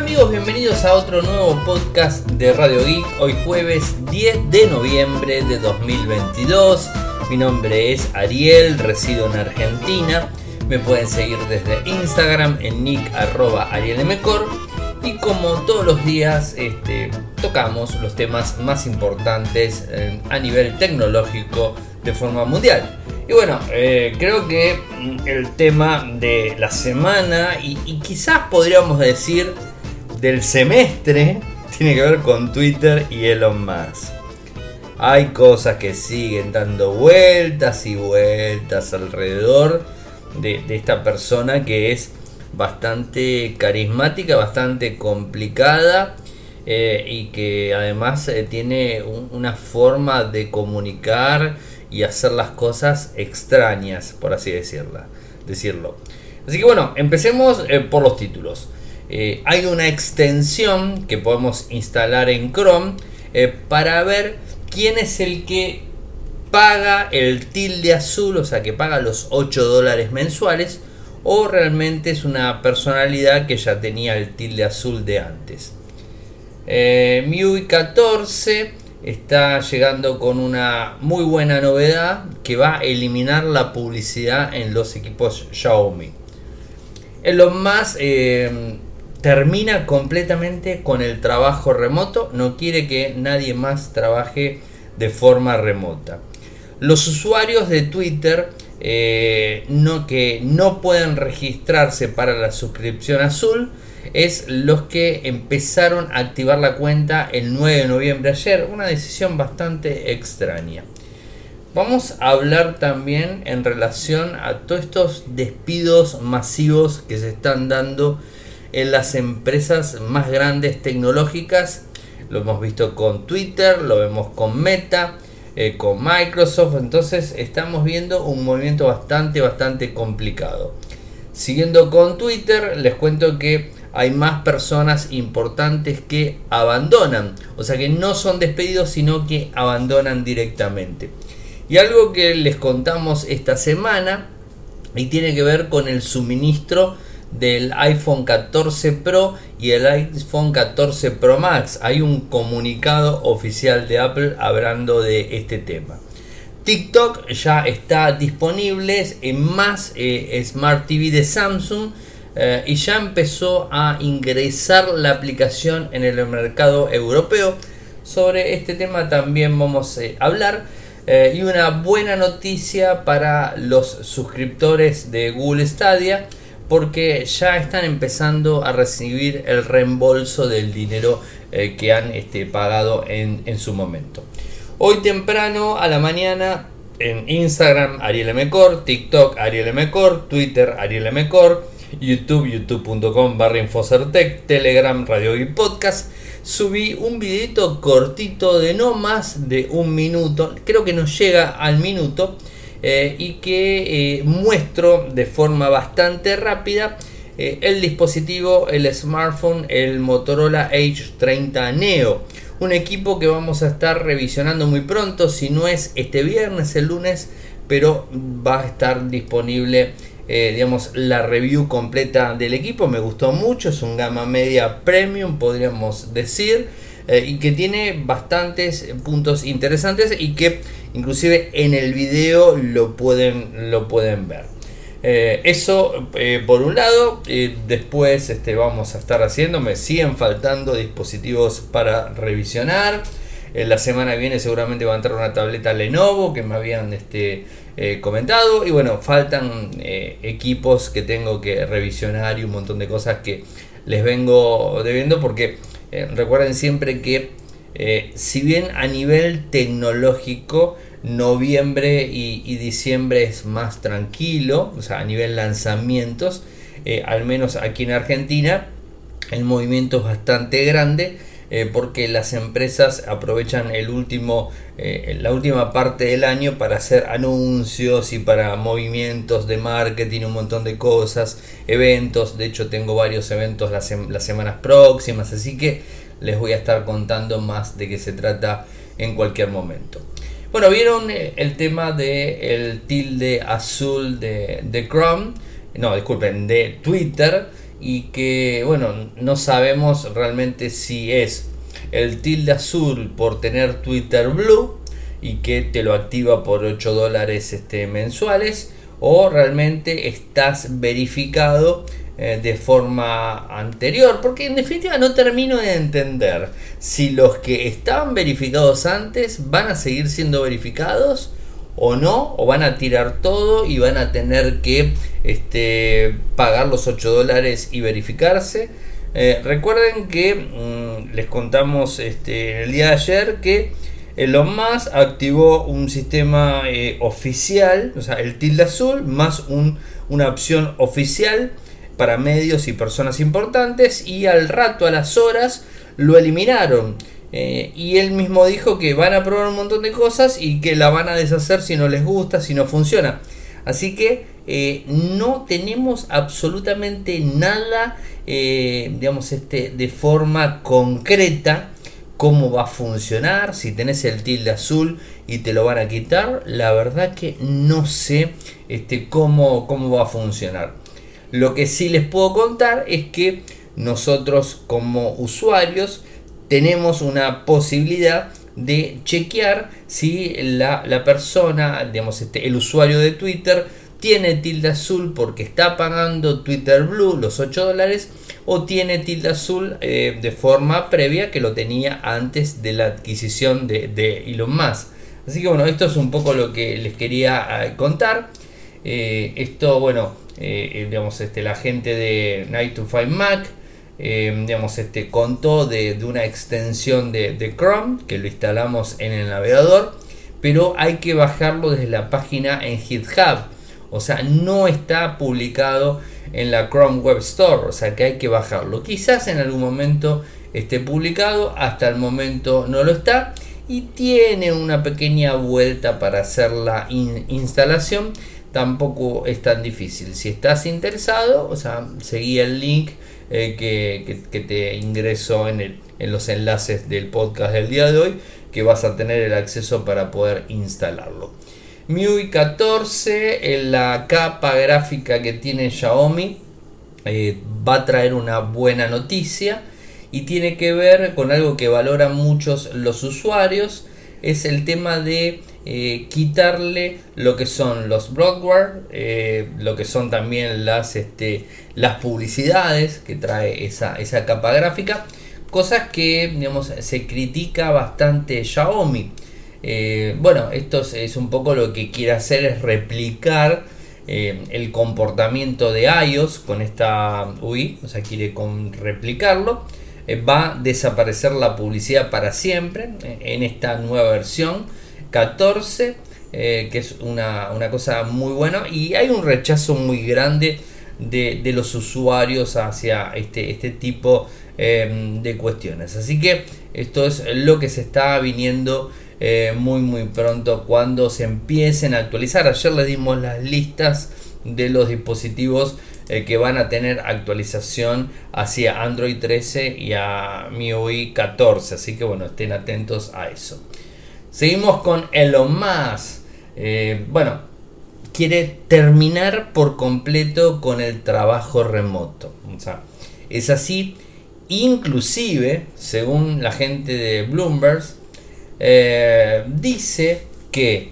amigos? Bienvenidos a otro nuevo podcast de Radio Geek. Hoy jueves 10 de noviembre de 2022. Mi nombre es Ariel, resido en Argentina. Me pueden seguir desde Instagram en nick.arielmcor. Y como todos los días este, tocamos los temas más importantes eh, a nivel tecnológico de forma mundial. Y bueno, eh, creo que mm, el tema de la semana y, quizás podríamos decir del semestre tiene que ver con Twitter y Elon Musk. Hay cosas que siguen dando vueltas y vueltas alrededor de, esta persona que es bastante carismática, bastante complicada eh, y que además eh, tiene una forma de comunicar y hacer las cosas extrañas, por así decirla, decirlo. Así que bueno, empecemos eh, por los títulos. Eh, hay una extensión que podemos instalar en Chrome eh, para ver quién es el que paga el tilde azul, o sea, que paga los 8 dólares mensuales, o realmente es una personalidad que ya tenía el tilde azul de antes. MIUI 14 está llegando con una muy buena novedad que va a eliminar la publicidad en los equipos Xiaomi. lo más eh, termina completamente con el trabajo remoto, no quiere que nadie más trabaje de forma remota. Los usuarios de Twitter eh, que no pueden registrarse para la suscripción azul es los que empezaron a activar la cuenta el 9 de noviembre ayer. Una decisión bastante extraña. Vamos a hablar también en relación a todos estos despidos masivos que se están dando en las empresas más grandes tecnológicas. Lo hemos visto con Twitter, lo vemos con Meta, eh, con Microsoft. Entonces estamos viendo un movimiento bastante, bastante complicado. Siguiendo con Twitter, les cuento que hay más personas importantes que abandonan. O sea que no son despedidos, sino que abandonan directamente. Y algo que les contamos esta semana y tiene que ver con el suministro del iPhone 14 Pro y el iPhone 14 Pro Max. Hay un comunicado oficial de Apple hablando de este tema. TikTok ya está disponible en más eh, Smart TV de Samsung eh, y ya empezó a ingresar la aplicación en el mercado europeo. Sobre este tema también vamos a hablar. Eh, y una buena noticia para los suscriptores de Google Stadia porque ya están empezando a recibir el reembolso del dinero eh, que han este, pagado en, en, su momento. Hoy temprano a la mañana en Instagram Ariel Mecor, TikTok Ariel Mecor, Twitter Ariel Mecor, YouTube, youtube.com barra Telegram, Radio y Podcast. Subí un videito cortito de no más de un minuto, creo que nos llega al minuto, eh, y que eh, muestro de forma bastante rápida eh, el dispositivo, el smartphone, el Motorola H30 Neo. Un equipo que vamos a estar revisionando muy pronto, si no es este viernes, el lunes, pero va a estar disponible digamos, la review completa del equipo. Me gustó mucho, es un gama media premium, podríamos decir, eh, y que tiene bastantes puntos interesantes y que inclusive en el video lo pueden, lo pueden ver. Eh, eso por un lado, después este, vamos a estar haciendo, me siguen faltando dispositivos para revisionar. la semana que viene seguramente va a entrar una tableta Lenovo que me habían este, eh, comentado. Y bueno, faltan eh, equipos que tengo que revisionar y un montón de cosas que les vengo debiendo porque eh, recuerden siempre que si bien a nivel tecnológico noviembre y, diciembre es más tranquilo, o sea, a nivel lanzamientos, al menos aquí en Argentina, el movimiento es bastante grande eh, porque las empresas aprovechan el último, eh, la última parte del año para hacer anuncios y para movimientos de marketing, un montón de cosas, eventos. De hecho, tengo varios eventos las, semanas próximas, así que les voy a estar contando más de qué se trata en cualquier momento. Bueno, vieron eh, el tema de el tilde azul de, de Chrome, no, disculpen, de Twitter y que, bueno, no sabemos realmente si es el tilde azul por tener Twitter Blue y que te lo activa por 8 dólares este, mensuales o realmente estás verificado eh, de forma anterior porque en definitiva no termino de entender si los que estaban verificados antes van a seguir siendo verificados o no, o van a tirar todo y van a tener que este, pagar los 8 dólares y verificarse. Eh, recuerden que mm, les contamos este, el día de ayer que Elon Musk activó un sistema eh, oficial, o sea, el tilde azul, más una opción oficial para medios y personas importantes y al rato, a las horas, lo eliminaron. Eh, y él mismo dijo que van a probar un montón de cosas y que la van a deshacer si no les gusta, si no funciona. Así que eh, no tenemos absolutamente nada, eh, digamos, este, de forma concreta cómo va a funcionar, si tenés el tilde azul y te lo van a quitar, la verdad que no sé este, cómo, cómo va a funcionar. Lo que sí les puedo contar es que nosotros como usuarios tenemos una posibilidad de chequear si la, persona, digamos, este, el usuario de Twitter tiene tilde azul porque está pagando Twitter Blue los 8 dólares o tiene tilde azul eh, de forma previa que lo tenía antes de la adquisición de, de, Elon Musk. Así que bueno, esto es un poco lo que les quería eh, contar. Eh, esto, bueno, digamos, este, la gente de Night to Find Mac eh, digamos, este, contó de, una extensión de, Chrome que lo instalamos en el navegador, pero hay que bajarlo desde la página en GitHub. O sea, no está publicado en la Chrome Web Store, o sea que hay que bajarlo. Quizás en algún momento esté publicado, hasta el momento no lo está y tiene una pequeña vuelta para hacer la instalación. Tampoco es tan difícil. Si estás interesado, o sea, seguí el link eh, que, te ingreso en, en los enlaces del podcast del día de hoy, que vas a tener el acceso para poder instalarlo. MIUI 14, en la capa gráfica que tiene Xiaomi, eh, va a traer una buena noticia y tiene que ver con algo que valoran muchos los usuarios, es el tema de eh, quitarle lo que son los bloodware, eh, lo que son también las, este, las publicidades que trae esa, esa capa gráfica, cosas que digamos, se critica bastante Xiaomi. Eh, bueno, esto es, un poco lo que quiere hacer es replicar el comportamiento de iOS con esta UI, o sea, quiere con replicarlo. va a desaparecer la publicidad para siempre en esta nueva versión 14, eh, que es una, cosa muy buena. Y hay un rechazo muy grande de, los usuarios hacia este, este tipo em, de cuestiones. Así que esto es lo que se está viniendo eh, muy muy pronto cuando se empiecen a actualizar. Ayer les dimos las listas de los dispositivos eh, que van a tener actualización hacia Android 13 y a MIUI 14. Así que bueno, estén atentos a eso. Seguimos con Elon Musk. Eh, bueno, quiere terminar por completo con el trabajo remoto. O sea, es así. Inclusive, según la gente de Bloomberg, eh, dice que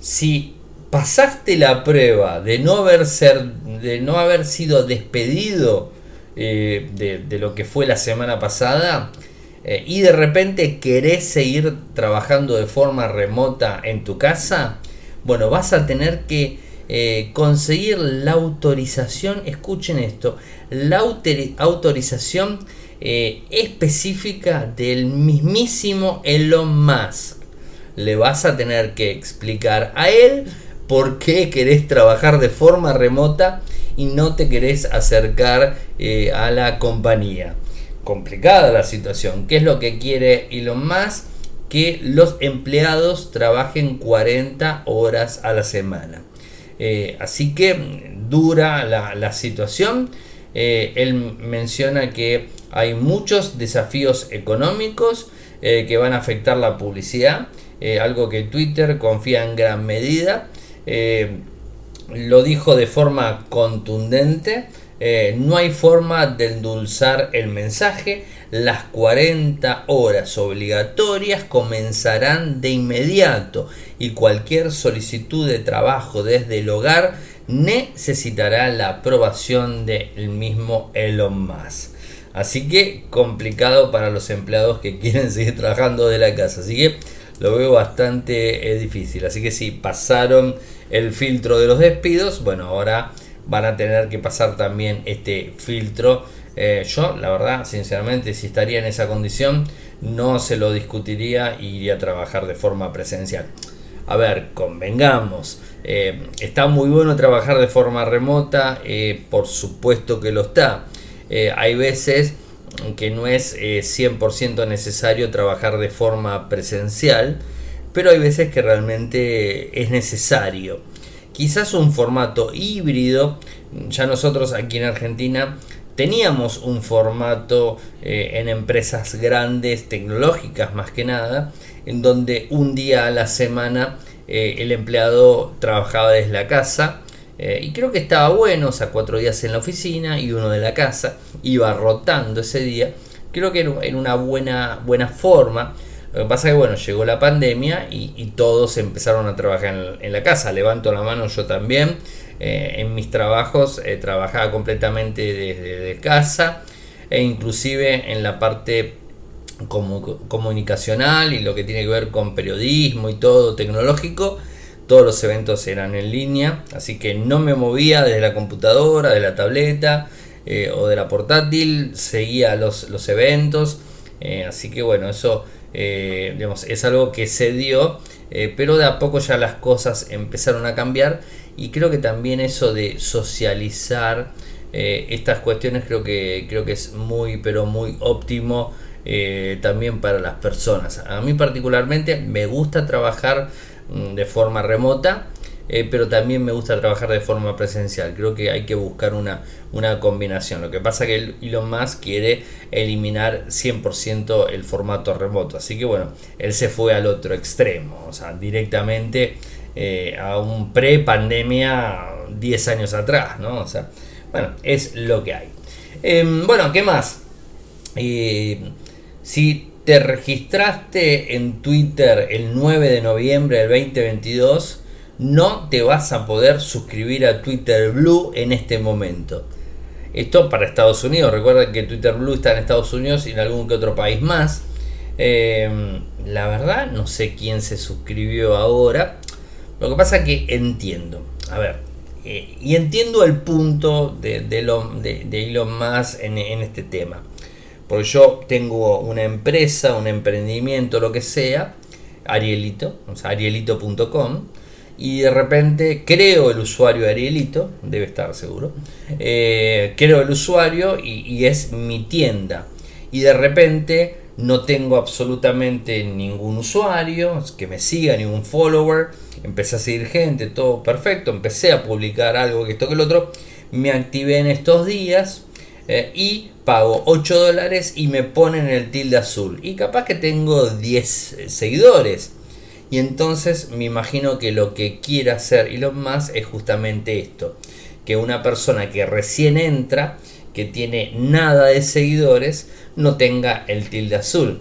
si pasaste la prueba de no haber, ser, de no haber sido despedido eh, de lo que fue la semana pasada, eh, y de repente querés seguir trabajando de forma remota en tu casa, bueno, vas a tener que eh, conseguir la autorización, escuchen esto, la autorización eh, específica del mismísimo Elon Musk. Le vas a tener que explicar a él por qué querés trabajar de forma remota y no te querés acercar a la compañía complicada la situación. ¿Qué es lo que quiere Elon Musk? Que los empleados trabajen 40 horas a la semana. Eh, así que dura la, situación. Eh, él menciona que hay muchos desafíos económicos eh, que van a afectar la publicidad, algo que Twitter confía en gran medida. lo dijo de forma contundente eh, no hay forma de endulzar el mensaje. Las 40 horas obligatorias comenzarán de inmediato y cualquier solicitud de trabajo desde el hogar necesitará la aprobación del mismo Elon Musk. Así que complicado para los empleados que quieren seguir trabajando de la casa. Así que lo veo bastante eh, difícil. Así que si pasaron el filtro de los despidos, bueno, ahora van a tener que pasar también este filtro. Eh, yo, la verdad, sinceramente, si estaría en esa condición, no se lo discutiría y iría a trabajar de forma presencial. A ver, convengamos, eh, está muy bueno trabajar de forma remota, por supuesto que lo está. hay veces que no es 100% eh, necesario trabajar de forma presencial, pero hay veces que realmente es necesario. Quizás un formato híbrido, ya nosotros aquí en Argentina teníamos un formato eh, en empresas grandes, tecnológicas más que nada, en donde un día a la semana eh, el empleado trabajaba desde la casa eh, y creo que estaba bueno, o sea, cuatro días en la oficina y uno de la casa, iba rotando ese día. Creo que era una buena, buena forma. Lo que pasa es que, bueno, llegó la pandemia y, todos empezaron a trabajar en, la casa. Levanto la mano yo también. Eh, en mis trabajos eh, trabajaba completamente desde casa e inclusive en la parte comunicacional y lo que tiene que ver con periodismo y todo tecnológico todos los eventos eran en línea, así que no me movía desde la computadora, de la tableta eh, o de la portátil, seguía los, los eventos, así que bueno, eso eh, es algo que se dio, pero de a poco ya las cosas empezaron a cambiar y creo que también eso de socializar estas cuestiones creo que, creo que es muy, pero muy óptimo. también para las personas. A mí particularmente me gusta trabajar Mm, de forma remota, eh, pero también me gusta trabajar de forma presencial. Creo que hay que buscar una, una combinación. Lo que pasa es que Elon Musk quiere eliminar 100% el formato remoto. Así que bueno, él se fue al otro extremo, o sea, directamente eh, a un pre-pandemia 10 años atrás, ¿no? O sea, bueno, es lo que hay. Em, bueno, ¿qué más? Eh, si te registraste en Twitter el 9 de noviembre del 2022, no te vas a poder suscribir a Twitter Blue en este momento. Esto para Estados Unidos. Recuerda que Twitter Blue está en Estados Unidos y en algún que otro país más. Eh, la verdad, no sé quién se suscribió ahora. Lo que pasa es que entiendo. A ver, eh, y entiendo el punto de, de, Elon Musk en este tema. Porque yo tengo una empresa, un emprendimiento, lo que sea, Arielito, o sea, arielito.com, y de repente creo el usuario Arielito, debe estar seguro, eh, creo el usuario y, es mi tienda. Y de repente no tengo absolutamente ningún usuario que me siga, ningún follower, empecé a seguir gente, todo perfecto, empecé a publicar algo que esto que el otro, me activé en estos días eh, y pago 8 dólares y me ponen el tilde azul. Y capaz que tengo 10 eh, seguidores. Y entonces me imagino que lo que quiere hacer Elon Musk es justamente esto. Que una persona que recién entra, que tiene nada de seguidores, no tenga el tilde azul.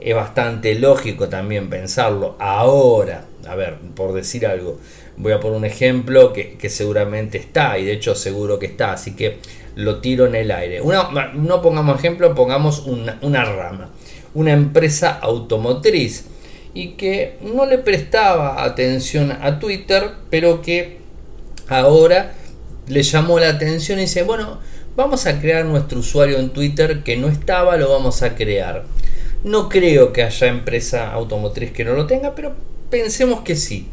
Es bastante lógico también pensarlo ahora. A ver, por decir algo. Voy a poner un ejemplo que, que seguramente está. Y de hecho seguro que está. Así que lo tiro en el aire. Una, no pongamos ejemplo, pongamos una, rama. Una empresa automotriz y que no le prestaba atención a Twitter, pero que ahora le llamó la atención y dice, bueno, vamos a crear nuestro usuario en Twitter que no estaba, lo vamos a crear. No creo que haya empresa automotriz que no lo tenga, pero pensemos que sí.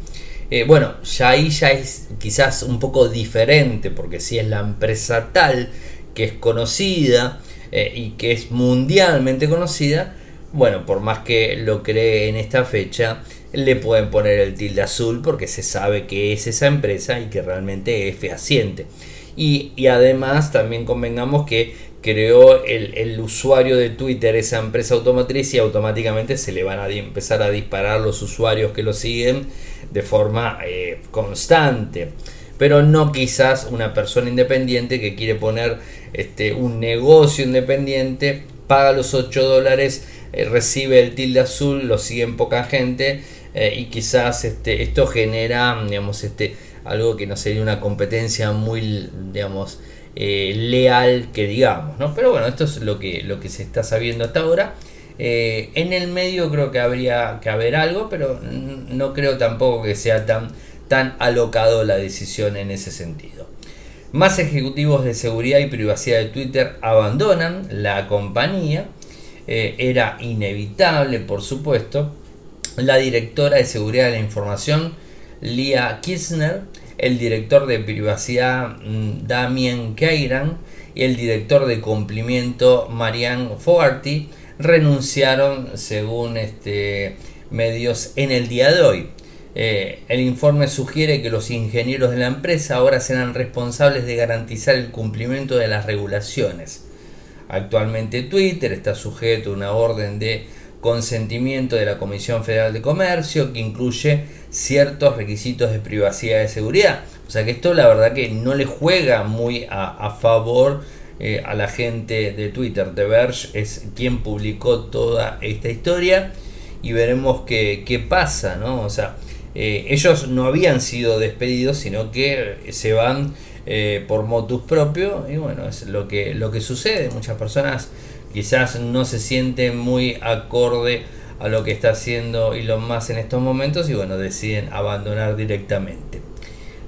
Eh, bueno, ya ahí ya es quizás un poco diferente, porque si es la empresa tal que es conocida eh, y que es mundialmente conocida, bueno, por más que lo cree en esta fecha, le pueden poner el tilde azul porque se sabe que es esa empresa y que realmente es fehaciente. Y, y además también convengamos que creó el, usuario de Twitter esa empresa automotriz y automáticamente se le van a empezar a disparar los usuarios que lo siguen de forma eh, constante. pero no quizás una persona independiente que quiere poner este, un negocio independiente, paga los 8 dólares, eh, recibe el tilde azul, lo siguen poca gente eh, y quizás este, esto genera digamos, este, algo que no sería una competencia muy digamos, eh, leal que digamos. ¿no? Pero bueno, esto es lo que, lo que se está sabiendo hasta ahora. en el medio creo que habría que haber algo, pero no creo tampoco que sea tan tan alocado la decisión en ese sentido. Más ejecutivos de seguridad y privacidad de Twitter abandonan la compañía. Eh, era inevitable, por supuesto. La directora de seguridad de la información, Lia Kirchner, el director de privacidad, mm, Damien Keiran, y el director de cumplimiento, Marianne Fogarty, renunciaron, según este, medios, en el día de hoy. Eh, el informe sugiere que los ingenieros de la empresa ahora serán responsables de garantizar el cumplimiento de las regulaciones. Actualmente Twitter está sujeto a una orden de consentimiento de la Comisión Federal de Comercio que incluye ciertos requisitos de privacidad y seguridad. O sea que esto la verdad que no le juega muy a, favor eh, a la gente de Twitter. The Verge es quien publicó toda esta historia y veremos qué, qué pasa, ¿no? O sea, eh, ellos no habían sido despedidos, sino que se van eh, por motus propio y bueno, es lo que, lo que sucede. Muchas personas quizás no se sienten muy acorde a lo que está haciendo Elon Musk en estos momentos y bueno, deciden abandonar directamente.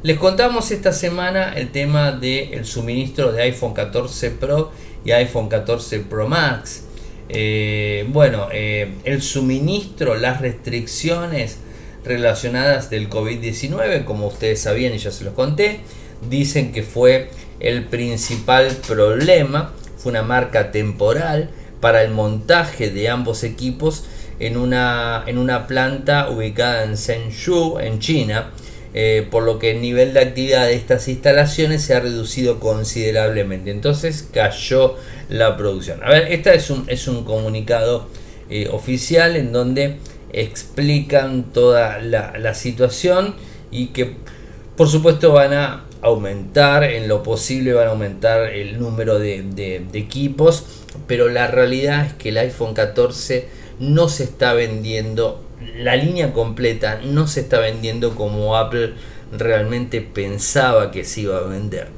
Les contamos esta semana el tema del suministro de iPhone 14 Pro y iPhone 14 Pro Max. Eh, bueno, el suministro, las restricciones relacionadas del COVID-19, como ustedes sabían y ya se los conté, dicen que fue el principal problema, fue una marca temporal para el montaje de ambos equipos en una, en una planta ubicada en Zhengzhou, en China, eh, por lo que el nivel de actividad de estas instalaciones se ha reducido considerablemente. Entonces cayó la producción. A ver, este es un, es un comunicado eh, oficial en donde explican toda la, situación y que por supuesto van a aumentar en lo posible van a aumentar el número de, equipos pero la realidad es que el iPhone 14 no se está vendiendo la línea completa no se está vendiendo como Apple realmente pensaba que se iba a vender.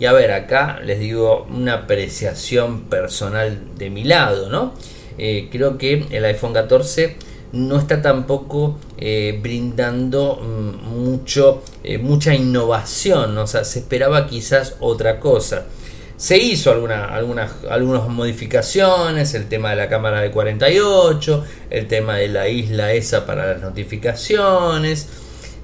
Y a ver acá les digo una apreciación personal de mi lado no eh, creo que el iPhone 14 no está tampoco eh, brindando mm, mucho, eh, mucha innovación, o sea, se esperaba quizás otra cosa. Se hizo alguna, algunas, algunas modificaciones, el tema de la cámara de 48, el tema de la isla esa para las notificaciones,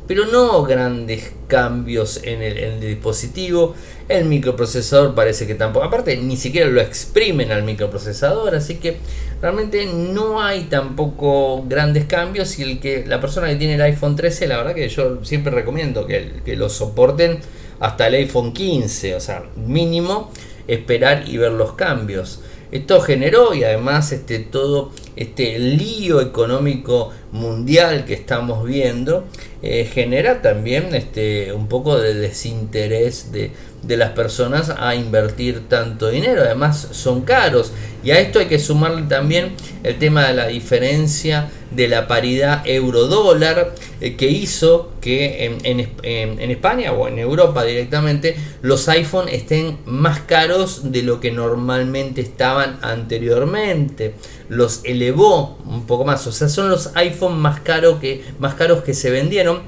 pero no grandes cambios en el, dispositivo. El microprocesador parece que tampoco, aparte ni siquiera lo exprimen al microprocesador, así que realmente no hay tampoco grandes cambios y el que la persona que tiene el iPhone 13, la verdad que yo siempre recomiendo que, que lo soporten hasta el iPhone 15, o sea, mínimo esperar y ver los cambios. Esto generó y además este todo este lío económico mundial que estamos viendo eh, genera también este un poco de desinterés de, de las personas a invertir tanto dinero. Además son caros. Y a esto hay que sumarle también el tema de la diferencia de la paridad euro-dólar eh, que hizo que en, España o en Europa directamente los iPhone estén más caros de lo que normalmente estaban anteriormente. Los elevó un poco más. O sea, son los iPhone más, caro que, más caros que se vendieron.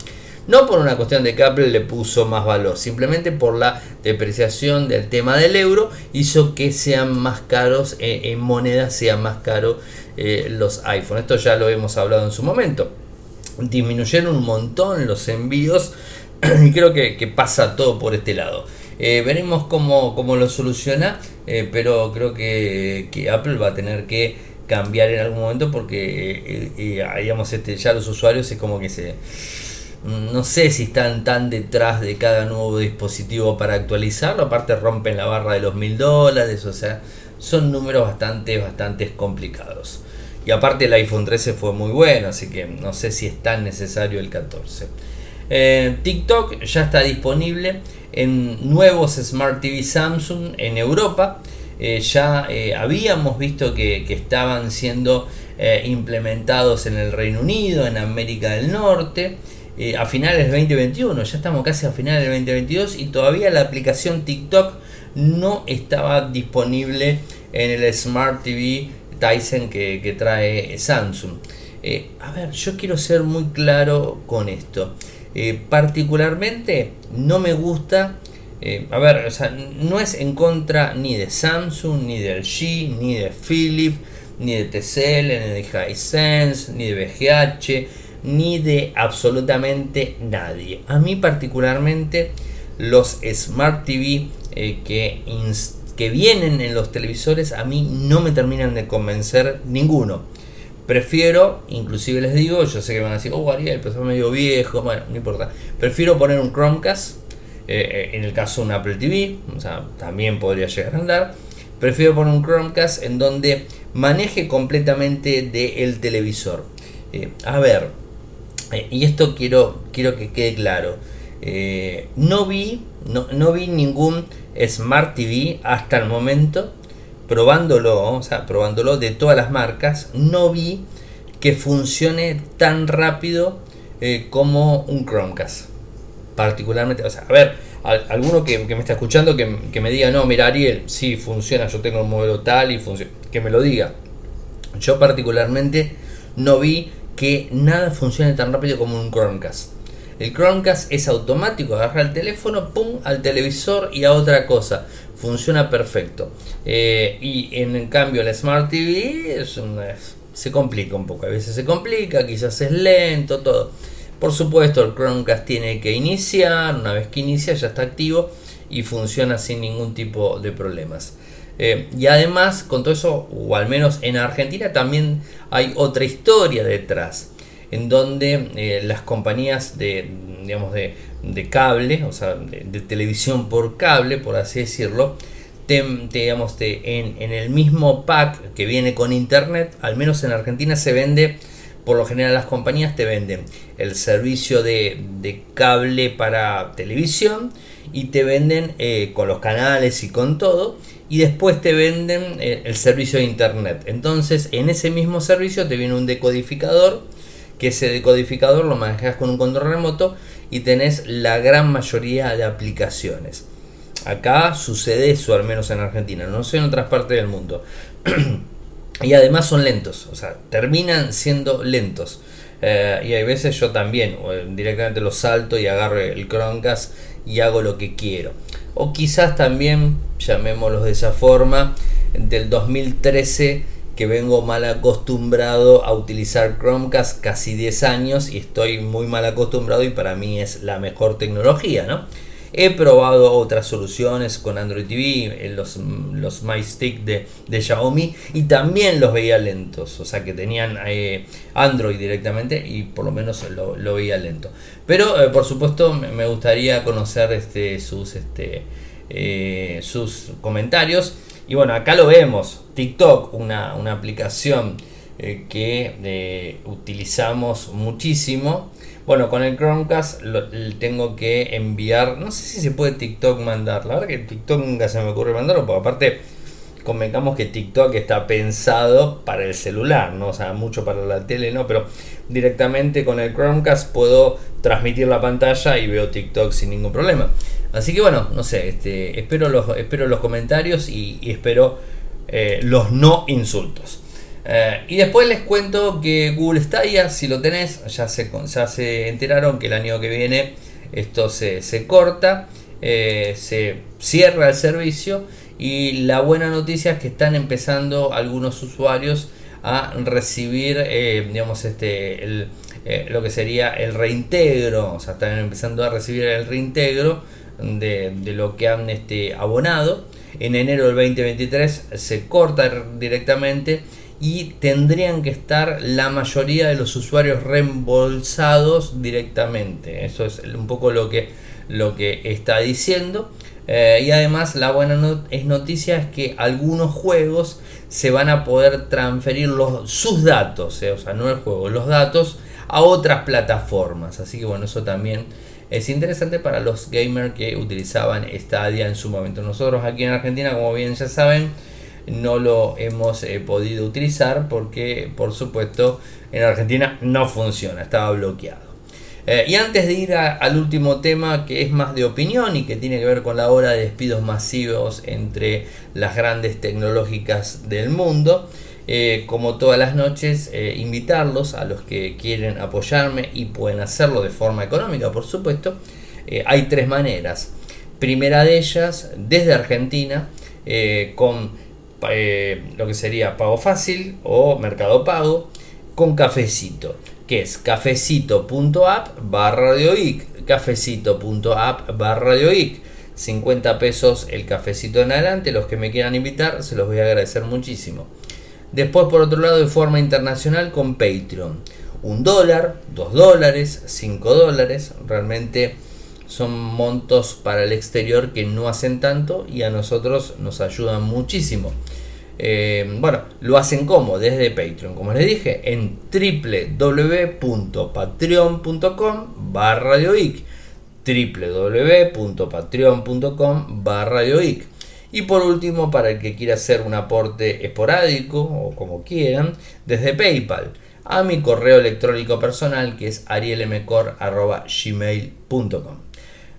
No por una cuestión de que Apple le puso más valor, simplemente por la depreciación del tema del euro hizo que sean más caros, eh, en moneda sea más caro eh, los iPhone. Esto ya lo hemos hablado en su momento. Disminuyeron un montón los envíos y creo que, pasa todo por este lado. Eh, veremos cómo, cómo, lo soluciona, pero creo que, Apple va a tener que cambiar en algún momento porque digamos este ya los usuarios es como que se no sé si están tan detrás de cada nuevo dispositivo para actualizarlo. Aparte rompen la barra de los mil dólares. O sea, son números bastante, bastante complicados. Y aparte el iPhone 13 fue muy bueno, así que no sé si es tan necesario el 14. TikTok ya está disponible en nuevos Smart TV Samsung en Europa. ya habíamos visto que, que estaban siendo implementados en el Reino Unido, en América del Norte. Eh, a finales del 2021, ya estamos casi a finales del 2022 y todavía la aplicación TikTok no estaba disponible en el Smart TV Tyson que, trae Samsung. Eh, a ver, yo quiero ser muy claro con esto. Eh, particularmente no me gusta, a ver, o sea, no es en contra ni de Samsung, ni del G, ni de Philips, ni de TCL, ni de Hisense, ni de BGH ni de absolutamente nadie. A mí particularmente los Smart TV eh, que, que vienen en los televisores a mí no me terminan de convencer ninguno. Prefiero, inclusive les digo, yo sé que van a decir, oh Ariel, pero es medio viejo, bueno, no importa. Prefiero poner un Chromecast, eh, eh, en el caso de un Apple TV, o sea, también podría llegar a andar. Prefiero poner un Chromecast en donde maneje completamente del televisor. a ver, y esto quiero, quiero que quede claro. Eh, no, vi, no, vi ningún Smart TV hasta el momento, probándolo, o sea, probándolo de todas las marcas, no vi que funcione tan rápido eh, como un Chromecast. Particularmente, o sea, a ver, alguno que, me está escuchando que, que, me diga, no, mira Ariel, sí funciona, yo tengo un modelo tal y funciona, que me lo diga. Yo particularmente no vi que nada funcione tan rápido como un Chromecast. El Chromecast es automático, agarra el teléfono, pum, al televisor y a otra cosa. Funciona perfecto. Eh, y en cambio el Smart TV se complica un poco. A veces se complica, quizás es lento, todo. Por supuesto, el Chromecast tiene que iniciar. Una vez que inicia ya está activo y funciona sin ningún tipo de problemas. Eh, y además, con todo eso, o al menos en Argentina, también hay otra historia detrás, en donde eh, las compañías de, digamos, de, cable, o sea, de, televisión por cable, por así decirlo, digamos, en, en, el mismo pack que viene con internet, al menos en Argentina se vende, por lo general las compañías te venden el servicio de, cable para televisión y te venden eh, con los canales y con todo y después te venden eh, el servicio de internet. Entonces, en ese mismo servicio te viene un decodificador, que ese decodificador lo manejas con un control remoto y tenés la gran mayoría de aplicaciones. Acá sucede eso, al menos en Argentina, no sé en otras partes del mundo. y además son lentos, o sea, terminan siendo lentos. Eh, y hay veces yo también directamente lo salto y agarro el Chromecast y hago lo que quiero o quizás también, llamémoslos de esa forma, del 2013 que vengo mal acostumbrado a utilizar Chromecast casi 10 años y estoy muy mal acostumbrado y para mí es la mejor tecnología, ¿no? He probado otras soluciones con Android TV, los, los MyStick de, de Xiaomi y también los veía lentos, o sea que tenían eh, Android directamente y por lo menos lo, veía lento. Pero eh, por supuesto me gustaría conocer este, sus, este, eh, sus comentarios. Y bueno, acá lo vemos, TikTok, una, una aplicación que utilizamos muchísimo bueno, con el Chromecast tengo que enviar. No sé si se puede TikTok mandar. La verdad que TikTok nunca se me ocurre mandarlo. Porque aparte, convengamos que TikTok está pensado para el celular, ¿no? O sea, mucho para la tele, ¿no? Pero directamente con el Chromecast puedo transmitir la pantalla y veo TikTok sin ningún problema. Así que bueno, no sé, este, espero, los, espero los comentarios y, espero eh, los no insultos. Eh, y después les cuento que Google Stadia, si lo tenés, ya se, ya se enteraron que el año que viene esto se, corta, eh, se cierra el servicio y la buena noticia es que están empezando algunos usuarios a recibir, eh, digamos, este, lo que sería el reintegro, o sea, están empezando a recibir el reintegro de, de lo que han este, abonado. En enero del 2023 se corta directamente y tendrían que estar la mayoría de los usuarios reembolsados directamente. Eso es un poco lo que, lo que está diciendo. Eh, y además la buena es noticia es que algunos juegos se van a poder transferir los, sus datos, eh, o sea, no el juego, los datos a otras plataformas. Así que bueno, eso también es interesante para los gamers que utilizaban Stadia en su momento. Nosotros aquí en Argentina, como bien ya saben, no lo hemos eh, podido utilizar porque por supuesto en Argentina no funciona, estaba bloqueado. Eh, y antes de ir al último tema que es más de opinión y que tiene que ver con la hora de despidos masivos entre las grandes tecnológicas del mundo, eh, como todas las noches, invitarlos a los que quieren apoyarme y pueden hacerlo de forma económica, por supuesto. hay tres maneras. Primera de ellas, desde Argentina, con eh, lo que sería pago fácil o mercado pago con cafecito que es cafecito.app barra radioic cafecito.app barra radioic 50 pesos el cafecito en adelante los que me quieran invitar se los voy a agradecer muchísimo. Después por otro lado de forma internacional con Patreon. Un dólar, dos dólares, cinco dólares realmente son montos para el exterior que no hacen tanto y a nosotros nos ayudan muchísimo. Eh, bueno, lo hacen como desde Patreon, como les dije, en www.patreon.com barra www.patreon.com barra y por último, para el que quiera hacer un aporte esporádico o como quieran, desde PayPal a mi correo electrónico personal que es arielmcor.gmail.com.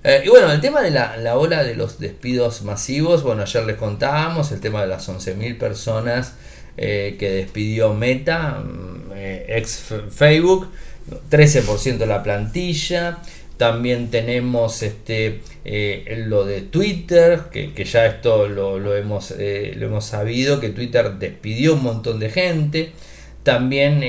Eh, y bueno, el tema de la, ola de los despidos masivos, bueno, ayer les contábamos el tema de las 11.000 personas eh, que despidió Meta, mm, eh, ex Facebook, 13% de la plantilla. También tenemos este, lo de Twitter, que, ya esto lo, hemos, lo hemos sabido, que Twitter despidió un montón de gente. También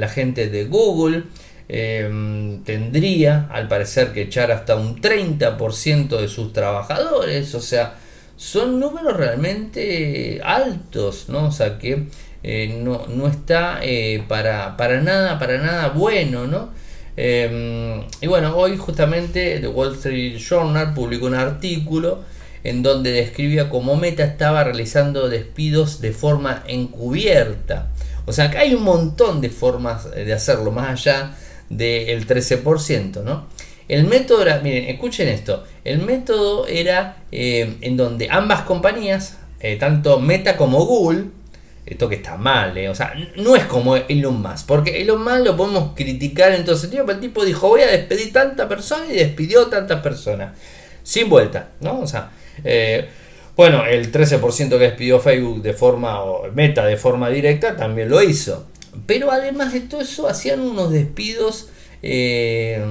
la gente de Google. Em, tendría al parecer que echar hasta un 30% de sus trabajadores, o sea, son números realmente altos, ¿no? O sea que eh, no, está eh, para, para, nada, para nada bueno, ¿no? Em, y bueno, hoy justamente The Wall Street Journal publicó un artículo en donde describía cómo Meta estaba realizando despidos de forma encubierta. O sea, que hay un montón de formas de hacerlo, más allá del 13%, ¿no? El método era, miren, escuchen esto, el método era eh, en donde ambas compañías, eh, tanto Meta como Google, esto que está mal, eh, o sea, no es como Elon Musk, porque Elon Musk lo podemos criticar en todo pero el tipo dijo voy a despedir tanta persona y despidió tantas personas, sin vuelta, ¿no? O sea, bueno, el 13% que despidió Facebook de forma, o Meta de forma directa, también lo hizo. Pero además de todo eso, hacían unos despidos eh,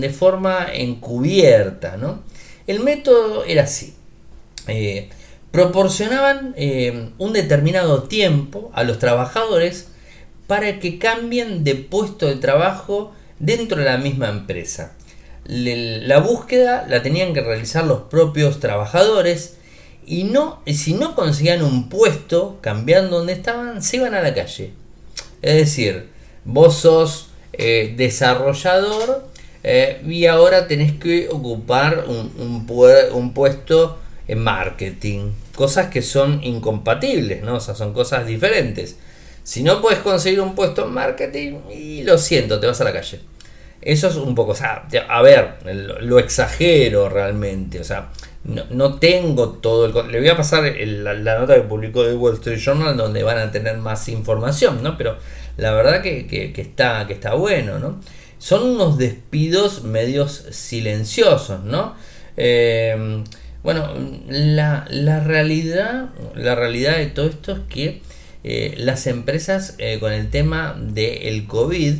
de forma encubierta. ¿no? El método era así. Eh, proporcionaban eh, un determinado tiempo a los trabajadores para que cambien de puesto de trabajo dentro de la misma empresa. La búsqueda la tenían que realizar los propios trabajadores y no, si no conseguían un puesto cambiando donde estaban, se iban a la calle. Es decir, vos sos eh, desarrollador eh, y ahora tenés que ocupar un, un, puesto en marketing. Cosas que son incompatibles, ¿no? O sea, son cosas diferentes. Si no puedes conseguir un puesto en marketing, y lo siento, te vas a la calle. Eso es un poco, o sea, a ver, lo, exagero realmente, o sea, no, tengo todo el... Le voy a pasar la, nota que publicó The Wall Street Journal donde van a tener más información, ¿no? Pero la verdad que, está, que está bueno, ¿no? Son unos despidos medios silenciosos, ¿no? Eh, bueno, la, realidad, la realidad de todo esto es que eh, las empresas eh, con el tema del COVID,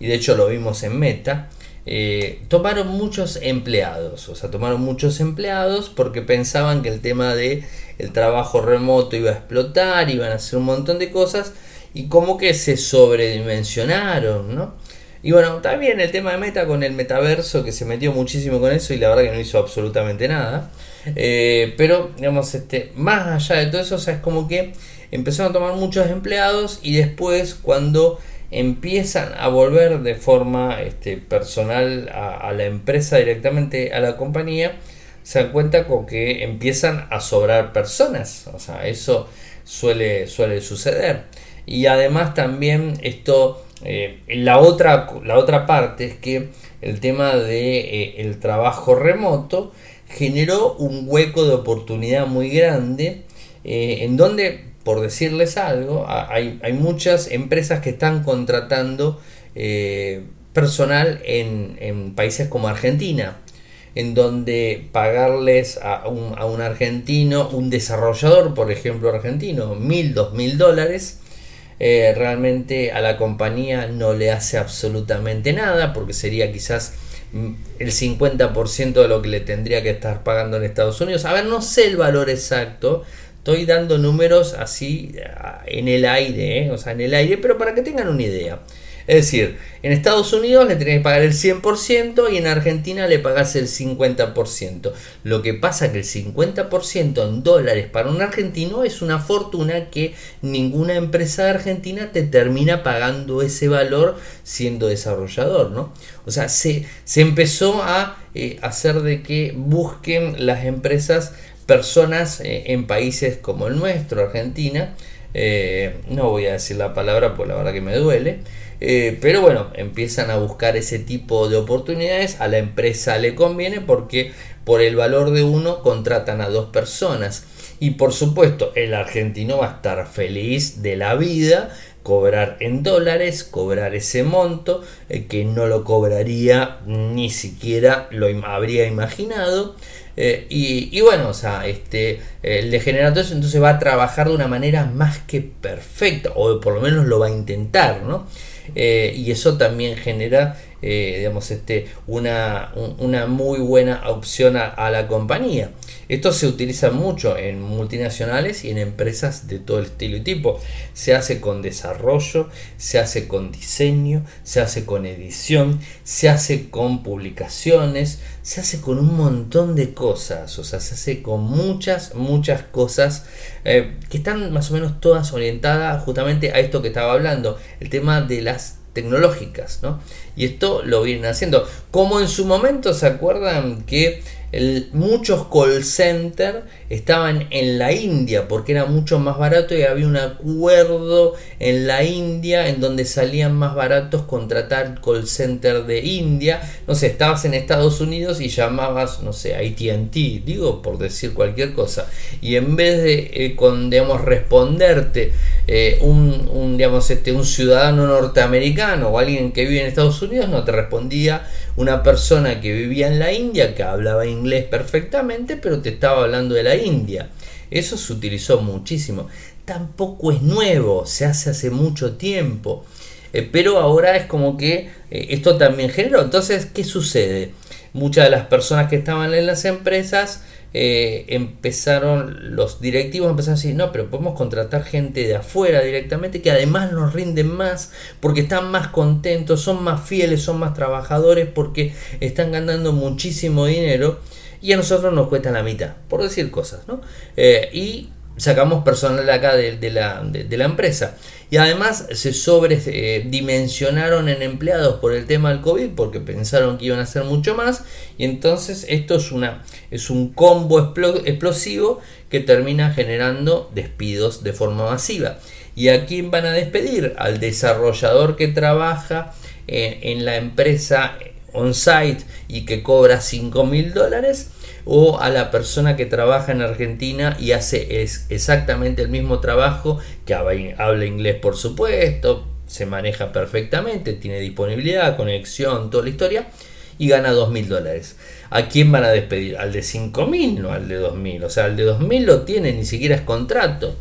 y de hecho lo vimos en Meta, eh, tomaron muchos empleados, o sea, tomaron muchos empleados porque pensaban que el tema de el trabajo remoto iba a explotar, iban a hacer un montón de cosas y como que se sobredimensionaron, ¿no? Y bueno, también el tema de Meta con el metaverso que se metió muchísimo con eso y la verdad que no hizo absolutamente nada. Eh, pero, digamos, este, más allá de todo eso, o sea, es como que empezaron a tomar muchos empleados y después cuando empiezan a volver de forma este, personal a, la empresa directamente a la compañía, se dan cuenta con que empiezan a sobrar personas. O sea, eso suele, suele suceder. Y además también esto la, otra, la otra parte es que el tema de, el trabajo remoto generó un hueco de oportunidad muy grande en donde por decirles algo, hay, muchas empresas que están contratando eh, personal en, países como Argentina, en donde pagarles a un, a un, argentino, un desarrollador, por ejemplo, argentino, mil, dos mil dólares, eh, realmente a la compañía no le hace absolutamente nada, porque sería quizás mm, el 50% de lo que le tendría que estar pagando en Estados Unidos. A ver, no sé el valor exacto, Estoy dando números así en el aire, ¿eh? o sea, en el aire, pero para que tengan una idea. Es decir, en Estados Unidos le tenés que pagar el 100% y en Argentina le pagás el 50%. Lo que pasa que el 50% en dólares para un argentino es una fortuna que ninguna empresa Argentina te termina pagando ese valor siendo desarrollador, ¿no? O sea, se, se empezó a eh, hacer de que busquen las empresas personas eh, en países como el nuestro, Argentina, eh, no voy a decir la palabra porque la verdad que me duele, eh, pero bueno, empiezan a buscar ese tipo de oportunidades, a la empresa le conviene porque por el valor de uno contratan a dos personas. Y por supuesto, el argentino va a estar feliz de la vida, cobrar en dólares, cobrar ese monto, que no lo cobraría ni siquiera lo habría imaginado. Eh, y, bueno, o sea, este, todo eso, entonces va a trabajar de una manera más que perfecta, o por lo menos lo va a intentar, ¿no? Eh, y eso también genera, digamos, este, una, una, muy buena opción a la compañía. Esto se utiliza mucho en multinacionales y en empresas de todo el estilo y tipo. Se hace con desarrollo, se hace con diseño, se hace con edición, se hace con publicaciones, se hace con un montón de cosas. O sea, se hace con muchas, muchas cosas eh, que están más o menos todas orientadas justamente a esto que estaba hablando, el tema de las tecnológicas, ¿no? Y esto lo vienen haciendo. Como en su momento se acuerdan que muchos call centers estaban en la India porque era mucho más barato y había un acuerdo en la India en donde salían más baratos contratar call center de India. No sé, estabas en Estados Unidos y llamabas, no sé, ATT, digo por decir cualquier cosa. Y en vez de, eh, digamos, responderte eh, un, un, digamos, este, un ciudadano norteamericano o alguien que vive en Estados Unidos, no te respondía una persona que vivía en la India, que hablaba inglés perfectamente, pero te estaba hablando de la India. Eso se utilizó muchísimo. Tampoco es nuevo, se hace hace mucho tiempo. Eh, pero ahora es como que eh, esto también generó. Entonces, ¿qué sucede? Muchas de las personas que estaban en las empresas eh, empezaron, los directivos empezaron a decir, no, pero podemos contratar gente de afuera directamente que además nos rinden más porque están más contentos, son más fieles, son más trabajadores porque están ganando muchísimo dinero y a nosotros nos cuesta la mitad, por decir cosas, ¿no? Eh, y sacamos personal acá de, la, de, la, empresa. Y además se sobredimensionaron en empleados por el tema del COVID porque pensaron que iban a hacer mucho más. Y entonces esto es, una, es un combo explosivo que termina generando despidos de forma masiva. ¿Y a quién van a despedir? Al desarrollador que trabaja en, en la empresa on-site y que cobra 5 mil dólares o a la persona que trabaja en Argentina y hace es exactamente el mismo trabajo, que habla inglés por supuesto, se maneja perfectamente, tiene disponibilidad, conexión, toda la historia, y gana dos mil dólares. ¿A quién van a despedir? Al de 5 mil, no al de 2 mil. O sea, al de 2 mil lo tiene, ni siquiera es contrato.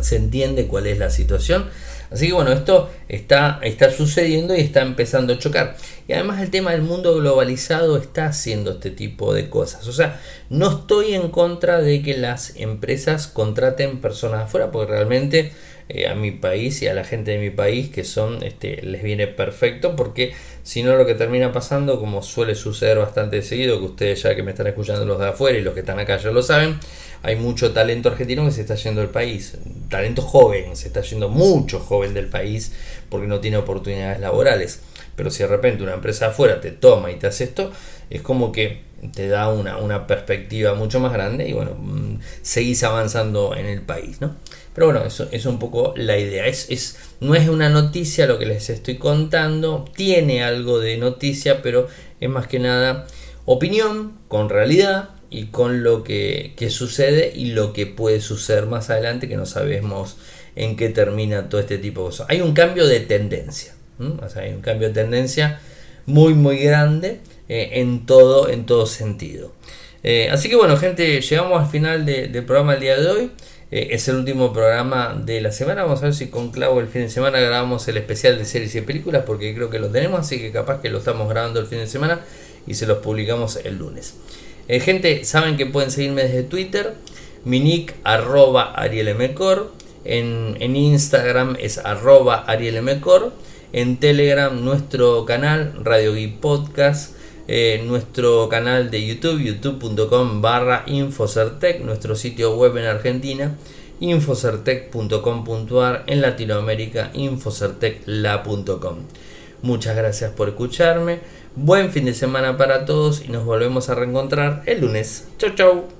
Se entiende cuál es la situación. Así que bueno, esto está, está sucediendo y está empezando a chocar. Y además el tema del mundo globalizado está haciendo este tipo de cosas. O sea, no estoy en contra de que las empresas contraten personas afuera, porque realmente eh, a mi país y a la gente de mi país que son, este, les viene perfecto, porque si no lo que termina pasando, como suele suceder bastante seguido, que ustedes ya que me están escuchando los de afuera y los que están acá ya lo saben, hay mucho talento argentino que se está yendo del país, talento joven, se está yendo mucho joven del país porque no tiene oportunidades laborales. Pero si de repente una empresa afuera te toma y te hace esto, es como que te da una, una, perspectiva mucho más grande y bueno, mm, seguís avanzando en el país, ¿no? Pero bueno, eso es un poco la idea. Es, es, no es una noticia lo que les estoy contando, tiene algo de noticia, pero es más que nada opinión con realidad y con lo que, que sucede y lo que puede suceder más adelante que no sabemos en qué termina todo este tipo de cosas. Hay un cambio de tendencia, hay un cambio de tendencia muy muy grande eh, en todo en todo sentido. Eh, así que bueno gente, llegamos al final del programa del día de hoy. Eh, es el último programa de la semana. Vamos a ver si con Clavo el fin de semana grabamos el especial de series y películas porque creo que lo tenemos, así que capaz que lo estamos grabando el fin de semana y se los publicamos el lunes. gente, saben que pueden seguirme desde Twitter, mi nick arroba arielmcor, en, en Instagram es arroba arielmcor, en Telegram nuestro canal Radio Geek Podcast, eh, nuestro canal de YouTube, youtube.com barra Infocertec, nuestro sitio web en Argentina, infocertec.com.ar, en Latinoamérica, infocertecla.com. Muchas gracias por escucharme, buen fin de semana para todos y nos volvemos a reencontrar el lunes. Chau chau.